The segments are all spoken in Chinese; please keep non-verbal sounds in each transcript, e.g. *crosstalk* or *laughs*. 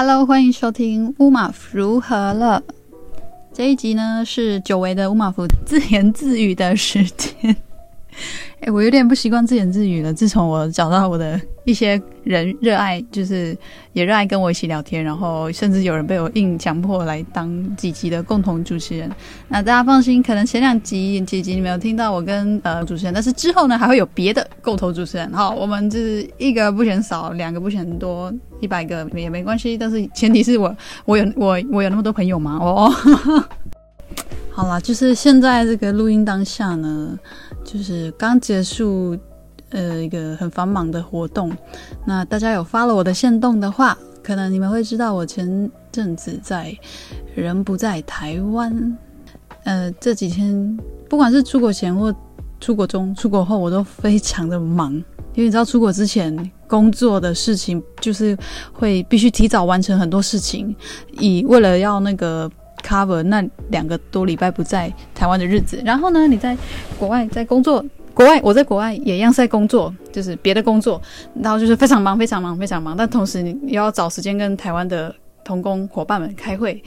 Hello，欢迎收听乌马夫如何了。这一集呢是久违的乌马夫自言自语的时间。*laughs* 哎，我有点不习惯自言自语了。自从我找到我的一些人热爱，就是也热爱跟我一起聊天，然后甚至有人被我硬强迫来当几集的共同主持人。那大家放心，可能前两集几集你没有听到我跟呃主持人，但是之后呢还会有别的共同主持人。好，我们就是一个不嫌少，两个不嫌多，一百个也没关系。但是前提是我我有我我有那么多朋友吗？哦。好啦，就是现在这个录音当下呢，就是刚结束呃一个很繁忙的活动。那大家有发了我的限动的话，可能你们会知道我前阵子在人不在台湾。呃，这几天不管是出国前或出国中、出国后，我都非常的忙，因为你知道出国之前工作的事情就是会必须提早完成很多事情，以为了要那个。Cover 那两个多礼拜不在台湾的日子，然后呢，你在国外在工作，国外我在国外也一样在工作，就是别的工作，然后就是非常忙，非常忙，非常忙。但同时你又要找时间跟台湾的同工伙伴们开会，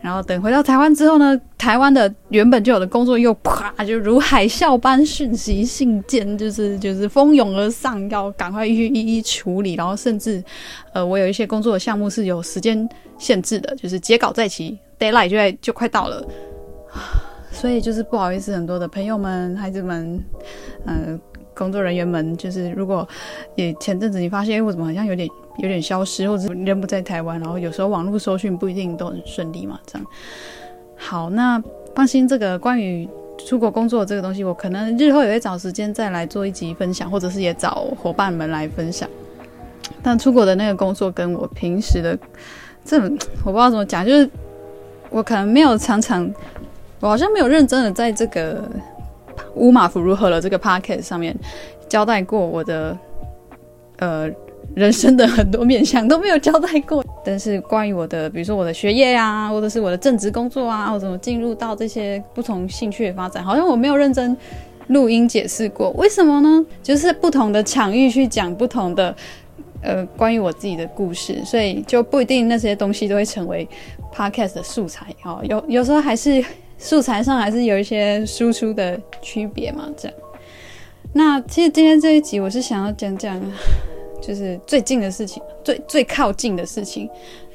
然后等回到台湾之后呢，台湾的原本就有的工作又啪就如海啸般讯息信件，就是就是蜂拥而上，要赶快去一一处理。然后甚至呃，我有一些工作的项目是有时间限制的，就是截稿在即。Deadline 就在就快到了，*sighs* 所以就是不好意思，很多的朋友们、孩子们、呃，工作人员们，就是如果也前阵子你发现，哎，我怎么好像有点有点消失，或者人不在台湾，然后有时候网络搜讯不一定都很顺利嘛，这样。好，那放心，这个关于出国工作这个东西，我可能日后也会找时间再来做一集分享，或者是也找伙伴们来分享。但出国的那个工作跟我平时的这，我不知道怎么讲，就是。我可能没有常常，我好像没有认真的在这个乌马夫如何了这个 podcast 上面交代过我的呃人生的很多面向都没有交代过。但是关于我的，比如说我的学业啊，或者是我的正职工作啊，或者怎么进入到这些不同兴趣的发展，好像我没有认真录音解释过。为什么呢？就是不同的场域去讲不同的。呃，关于我自己的故事，所以就不一定那些东西都会成为 podcast 的素材哦。有有时候还是素材上还是有一些输出的区别嘛，这样。那其实今天这一集我是想要讲讲，就是最近的事情，最最靠近的事情，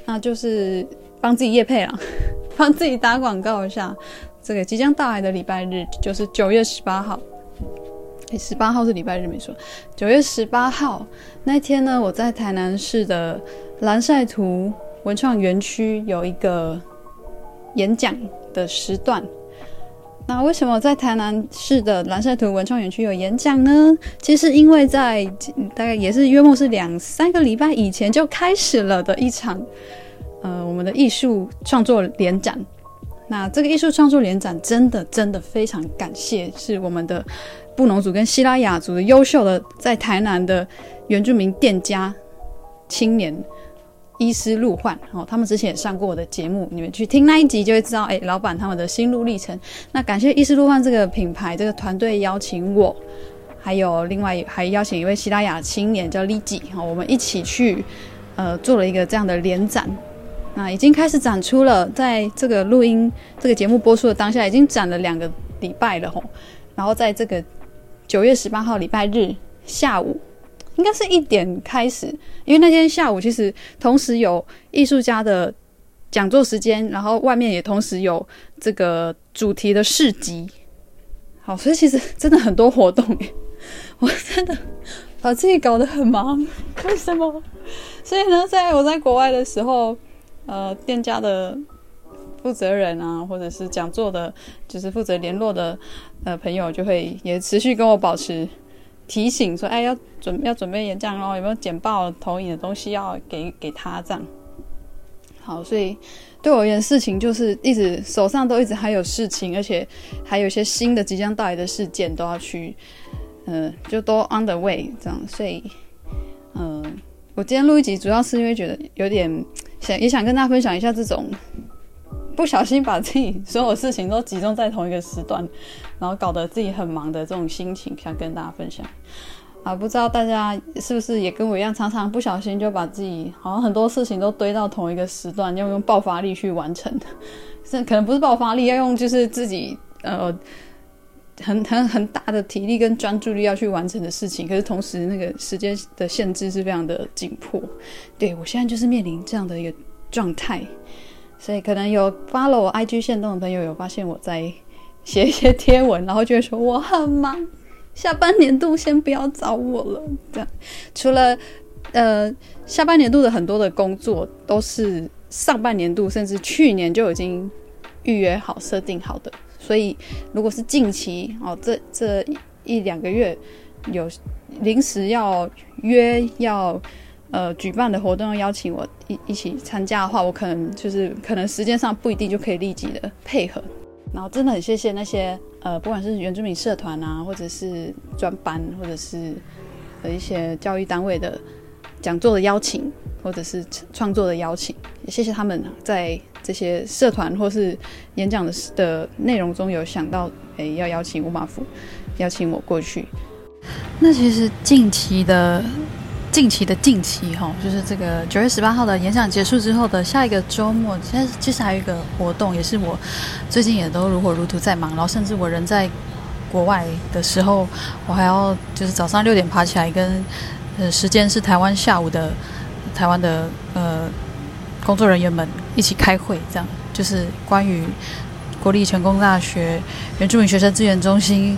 那就是帮自己夜配了，*laughs* 帮自己打广告一下。这个即将到来的礼拜日就是九月十八号。诶十八号是礼拜日，没错。九月十八号那天呢，我在台南市的蓝晒图文创园区有一个演讲的时段。那为什么在台南市的蓝色图文创园区有演讲呢？其实因为在大概也是约莫是两三个礼拜以前就开始了的一场，呃，我们的艺术创作联展。那这个艺术创作联展真的真的非常感谢，是我们的。布农族跟西拉雅族的优秀的在台南的原住民店家青年伊斯路焕哦，他们之前也上过我的节目，你们去听那一集就会知道，哎，老板他们的心路历程。那感谢伊斯路焕这个品牌这个团队邀请我，还有另外还邀请一位西拉雅青年叫丽吉哦，我们一起去呃做了一个这样的联展。那已经开始展出了，在这个录音这个节目播出的当下，已经展了两个礼拜了吼，然后在这个。九月十八号礼拜日下午，应该是一点开始，因为那天下午其实同时有艺术家的讲座时间，然后外面也同时有这个主题的市集。好，所以其实真的很多活动，*laughs* 我真的把自己搞得很忙。为什么？所以呢，在我在国外的时候，呃，店家的。负责人啊，或者是讲座的，就是负责联络的呃朋友，就会也持续跟我保持提醒，说，哎，要准要准备演讲哦，有没有简报、投影的东西要给给他这样。好，所以对我而言，事情就是一直手上都一直还有事情，而且还有一些新的即将到来的事件都要去，嗯、呃，就都 on the way 这样。所以，嗯、呃，我今天录一集，主要是因为觉得有点想，也想跟大家分享一下这种。不小心把自己所有事情都集中在同一个时段，然后搞得自己很忙的这种心情，想跟大家分享。啊，不知道大家是不是也跟我一样，常常不小心就把自己好像很多事情都堆到同一个时段，要用爆发力去完成。*laughs* 这可能不是爆发力，要用就是自己呃很很很大的体力跟专注力要去完成的事情。可是同时那个时间的限制是非常的紧迫。对，我现在就是面临这样的一个状态，所以可能有 follow 我 IG 线动的朋友有发现我在写一些贴文，然后就会说我很忙。下半年度先不要找我了。这样，除了呃下半年度的很多的工作都是上半年度甚至去年就已经预约好、设定好的，所以如果是近期哦，这这一两个月有临时要约要呃举办的活动要邀请我一一起参加的话，我可能就是可能时间上不一定就可以立即的配合。然后真的很谢谢那些呃，不管是原住民社团啊，或者是专班，或者是呃一些教育单位的讲座的邀请，或者是创作的邀请，也谢谢他们在这些社团或是演讲的的内容中有想到，哎，要邀请乌马夫，邀请我过去。那其实近期的。近期的近期哈，就是这个九月十八号的演讲结束之后的下一个周末，其实其实还有一个活动，也是我最近也都如火如荼在忙，然后甚至我人在国外的时候，我还要就是早上六点爬起来跟呃时间是台湾下午的台湾的呃工作人员们一起开会，这样就是关于国立成功大学原住民学生资源中心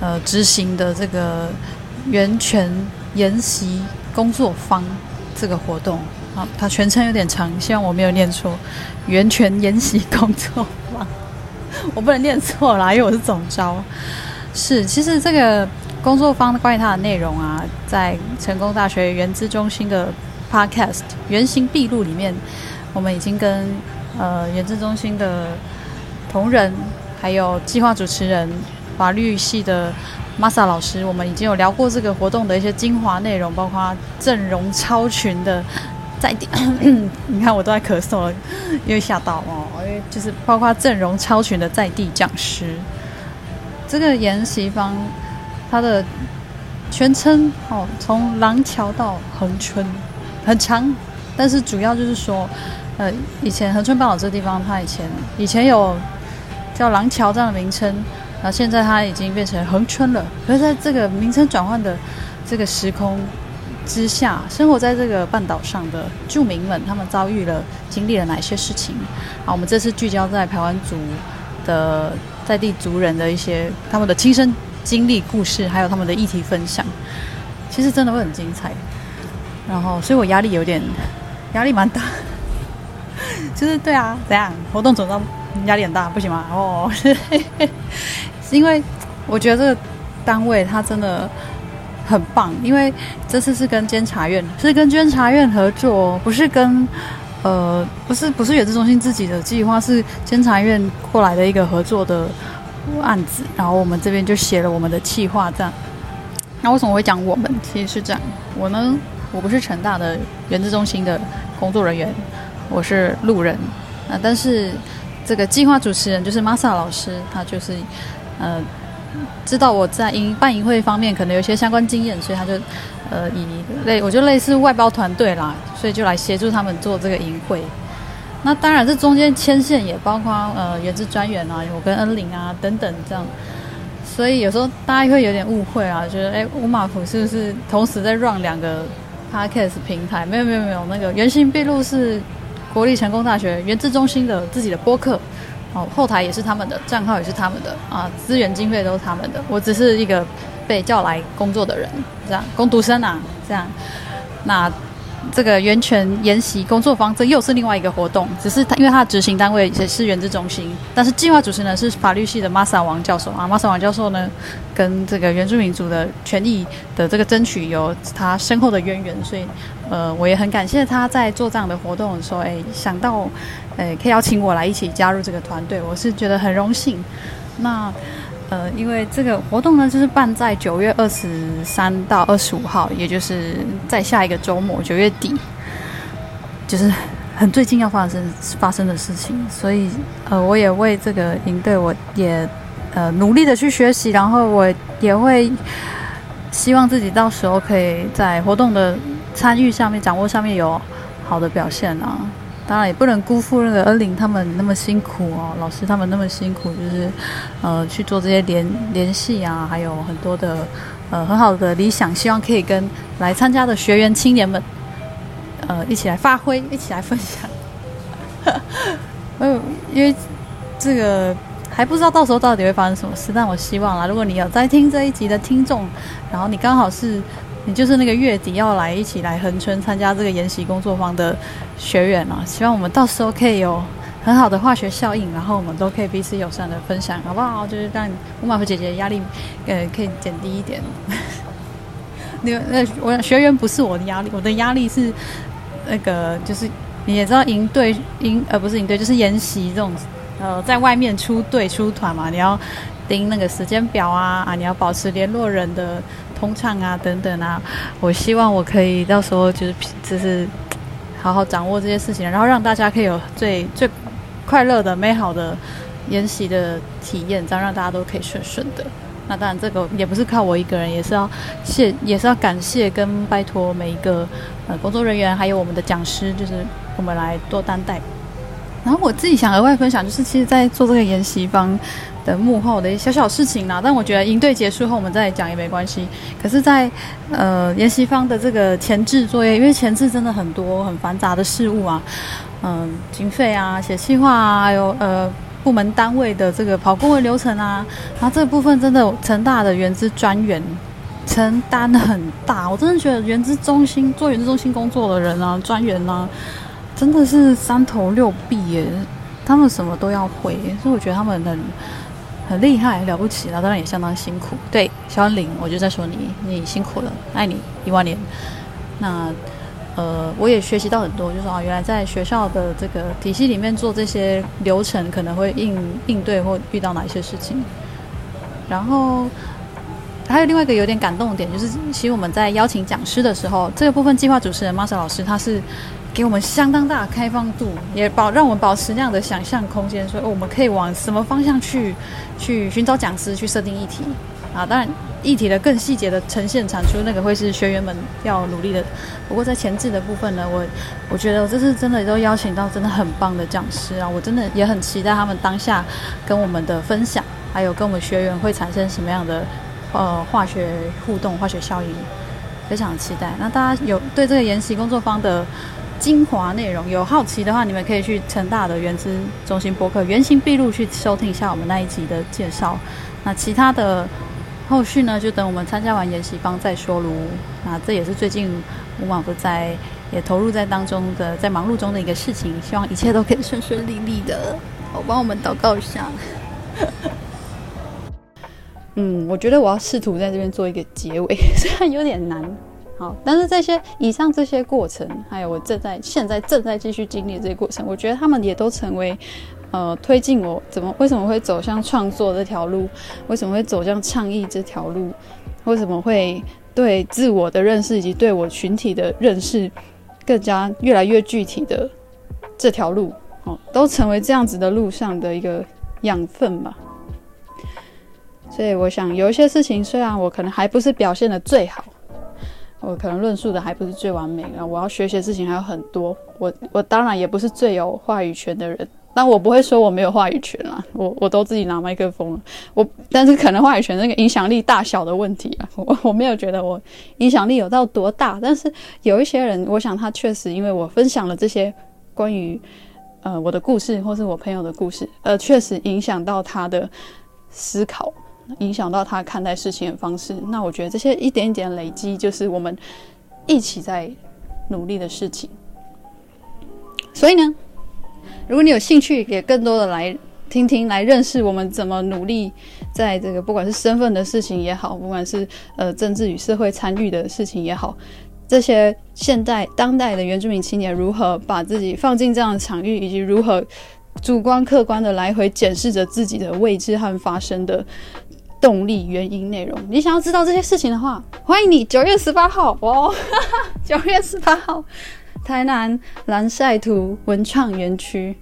呃执行的这个源泉研习。工作坊这个活动啊，它全称有点长，希望我没有念错。源泉研习工作坊，我不能念错啦，因为我是总招。是，其实这个工作坊关于它的内容啊，在成功大学原资中心的 Podcast《原形毕露》里面，我们已经跟呃原资中心的同仁，还有计划主持人，法律系的。Masa 老师，我们已经有聊过这个活动的一些精华内容，包括阵容超群的在地，*coughs* 你看我都在咳嗽了，因为吓到哦，因为就是包括阵容超群的在地讲师。这个研习方它的全称哦，从廊桥到恒春很长，但是主要就是说，呃，以前恒春半岛这个地方，它以前以前有叫廊桥这样的名称。然后现在它已经变成恒春了。可是在这个名称转换的这个时空之下，生活在这个半岛上的住民们，他们遭遇了、经历了哪些事情？啊，我们这次聚焦在排湾族的在地族人的一些他们的亲身经历故事，还有他们的议题分享，其实真的会很精彩。然后，所以我压力有点压力蛮大，就是对啊，怎样活动总召压力很大，不行吗？哦。因为我觉得这个单位它真的很棒，因为这次是跟监察院，是跟监察院合作，不是跟呃，不是不是原子中心自己的计划，是监察院过来的一个合作的案子，然后我们这边就写了我们的计划，这样。那为什么会讲我们？其实是这样，我呢，我不是成大的原子中心的工作人员，我是路人啊，但是这个计划主持人就是 Masa 老师，他就是。呃，知道我在营办营会方面可能有些相关经验，所以他就呃以类我就类似外包团队啦，所以就来协助他们做这个营会。那当然这中间牵线也包括呃原资专员啊，我跟恩玲啊等等这样。所以有时候大家会有点误会啊，觉得哎乌马夫是不是同时在 run 两个 podcast 平台？没有没有没有，那个原形毕录是国立成功大学原资中心的自己的播客。哦，后台也是他们的，账号也是他们的啊，资源经费都是他们的，我只是一个被叫来工作的人，这样工读生啊，这样。那这个源泉研习工作坊，这又是另外一个活动，只是他因为他的执行单位也是原资中心，但是计划主持人是法律系的 Masa 王教授啊，Masa 王教授呢，跟这个原住民族的权益的这个争取有他深厚的渊源，所以呃，我也很感谢他在做这样的活动的时候，哎，想到。诶，可以邀请我来一起加入这个团队，我是觉得很荣幸。那呃，因为这个活动呢，就是办在九月二十三到二十五号，也就是在下一个周末，九月底，就是很最近要发生发生的事情。所以呃，我也为这个营队，我也呃努力的去学习，然后我也会希望自己到时候可以在活动的参与上面、掌握上面有好的表现啊。当然也不能辜负那个恩玲他们那么辛苦哦，老师他们那么辛苦，就是呃去做这些联联系啊，还有很多的呃很好的理想，希望可以跟来参加的学员青年们呃一起来发挥，一起来分享。嗯，*laughs* 因为这个还不知道到时候到底会发生什么事，但我希望啦，如果你有在听这一集的听众，然后你刚好是。你就是那个月底要来一起来恒春参加这个研习工作坊的学员啊，希望我们到时候可以有很好的化学效应，然后我们都可以彼此友善的分享，好不好？就是让乌马夫姐姐压力呃可以减低一点。那那我学员不是我的压力，我的压力是那个就是你也知道营队营呃不是营队就是研习这种呃在外面出队出团嘛，你要盯那个时间表啊啊，你要保持联络人的。通畅啊，等等啊，我希望我可以到时候就是就是好好掌握这些事情，然后让大家可以有最最快乐的、美好的研习的体验，这样让大家都可以顺顺的。那当然，这个也不是靠我一个人，也是要谢，也是要感谢跟拜托每一个呃工作人员，还有我们的讲师，就是我们来多担待。然后我自己想额外分享，就是其实，在做这个研习坊的幕后的一小小事情啦。但我觉得营队结束后，我们再讲也没关系。可是在，呃研习坊的这个前置作业，因为前置真的很多很繁杂的事务啊，嗯、呃，经费啊，写计划啊，还有呃部门单位的这个跑顾问流程啊，然后这部分真的成大的原资专员承担很大。我真的觉得原资中心做原资中心工作的人啊，专员啊。真的是三头六臂耶，他们什么都要会，所以我觉得他们很很厉害，了不起了，当然也相当辛苦。对，小安玲，我就在说你，你辛苦了，爱你一万年。那呃，我也学习到很多，就是啊，原来在学校的这个体系里面做这些流程，可能会应应对或遇到哪一些事情。然后还有另外一个有点感动的点，就是其实我们在邀请讲师的时候，这个部分计划主持人 Masa 老师他是。给我们相当大的开放度，也保让我们保持那样的想象空间，说我们可以往什么方向去去寻找讲师，去设定议题啊。当然，议题的更细节的呈现产出，那个会是学员们要努力的。不过在前置的部分呢，我我觉得我这次真的都邀请到真的很棒的讲师啊，我真的也很期待他们当下跟我们的分享，还有跟我们学员会产生什么样的呃化学互动、化学效应，非常期待。那大家有对这个研习工作坊的精华内容，有好奇的话，你们可以去成大的原资中心播客《原形毕露》去收听一下我们那一集的介绍。那其他的后续呢，就等我们参加完研习方再说喽。那这也是最近乌马不在也投入在当中的，在忙碌中的一个事情。希望一切都可以顺顺利利的。我帮我们祷告一下。嗯，我觉得我要试图在这边做一个结尾，*laughs* 虽然有点难。好，但是这些以上这些过程，还有我正在现在正在继续经历这些过程，我觉得他们也都成为，呃，推进我怎么为什么会走向创作这条路，为什么会走向倡议这条路，为什么会对自我的认识以及对我群体的认识更加越来越具体的这条路，哦，都成为这样子的路上的一个养分吧。所以我想有一些事情，虽然我可能还不是表现的最好。我可能论述的还不是最完美，然后我要学习的事情还有很多。我我当然也不是最有话语权的人，但我不会说我没有话语权啦。我我都自己拿麦克风了，我但是可能话语权那个影响力大小的问题啊，*laughs* 我我没有觉得我影响力有到多大。但是有一些人，我想他确实因为我分享了这些关于呃我的故事，或是我朋友的故事，呃，确实影响到他的思考。影响到他看待事情的方式，那我觉得这些一点一点累积，就是我们一起在努力的事情。所以呢，如果你有兴趣，也更多的来听听，来认识我们怎么努力，在这个不管是身份的事情也好，不管是呃政治与社会参与的事情也好，这些现代当代的原住民青年如何把自己放进这样的场域，以及如何主观客观的来回检视着自己的位置和发生的。动力、原因、内容，你想要知道这些事情的话，欢迎你九月十八号哦，*laughs* 九月十八号，台南蓝晒图文创园区，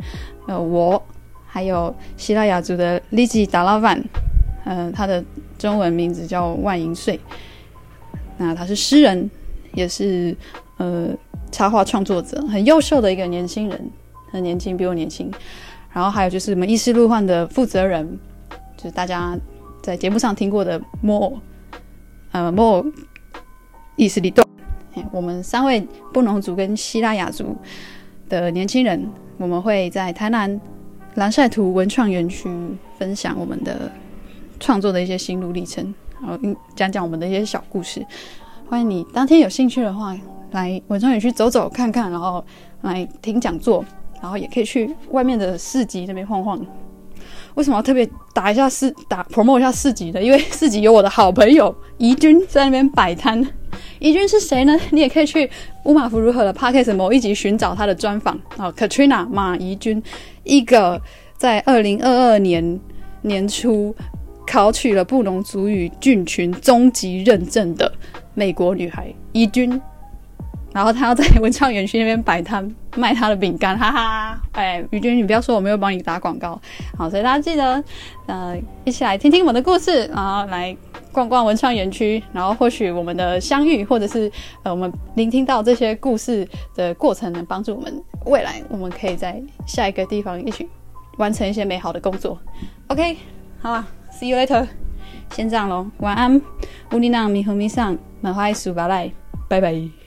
呃，我还有希腊雅族的利吉达拉万，呃，他的中文名字叫万银穗，那他是诗人，也是呃插画创作者，很优秀的一个年轻人，很年轻，比我年轻。然后还有就是我们异世路换的负责人，就是大家在节目上听过的 more，呃 more，意思里多。我们三位布农族跟西拉雅族的年轻人，我们会在台南蓝晒图文创园区分享我们的创作的一些心路历程，然后讲讲我们的一些小故事。欢迎你当天有兴趣的话，来文创园区走走看看，然后来听讲座，然后也可以去外面的市集那边晃晃。为什么要特别打一下四打 promote 一下四集呢？因为 *laughs* 市集有我的好朋友怡君在那边摆摊。怡君是谁呢？你也可以去乌马福如何的 Podcast 某一集寻找他的专访啊。Katrina 马怡君，一个在二零二二年年初考取了布农族语菌群终级认证的美国女孩怡君。然后他要在文创园区那边摆摊卖他的饼干，哈哈！哎，于君，你不要说我没有帮你打广告。好，所以大家记得，呃，一起来听听我的故事，然后来逛逛文创园区，然后或许我们的相遇，或者是呃，我们聆听到这些故事的过程，能帮助我们未来，我们可以在下一个地方一起完成一些美好的工作。OK，好了，See you later，先这样喽，晚安，乌尼娜米和米桑，满怀苏巴赖，拜拜。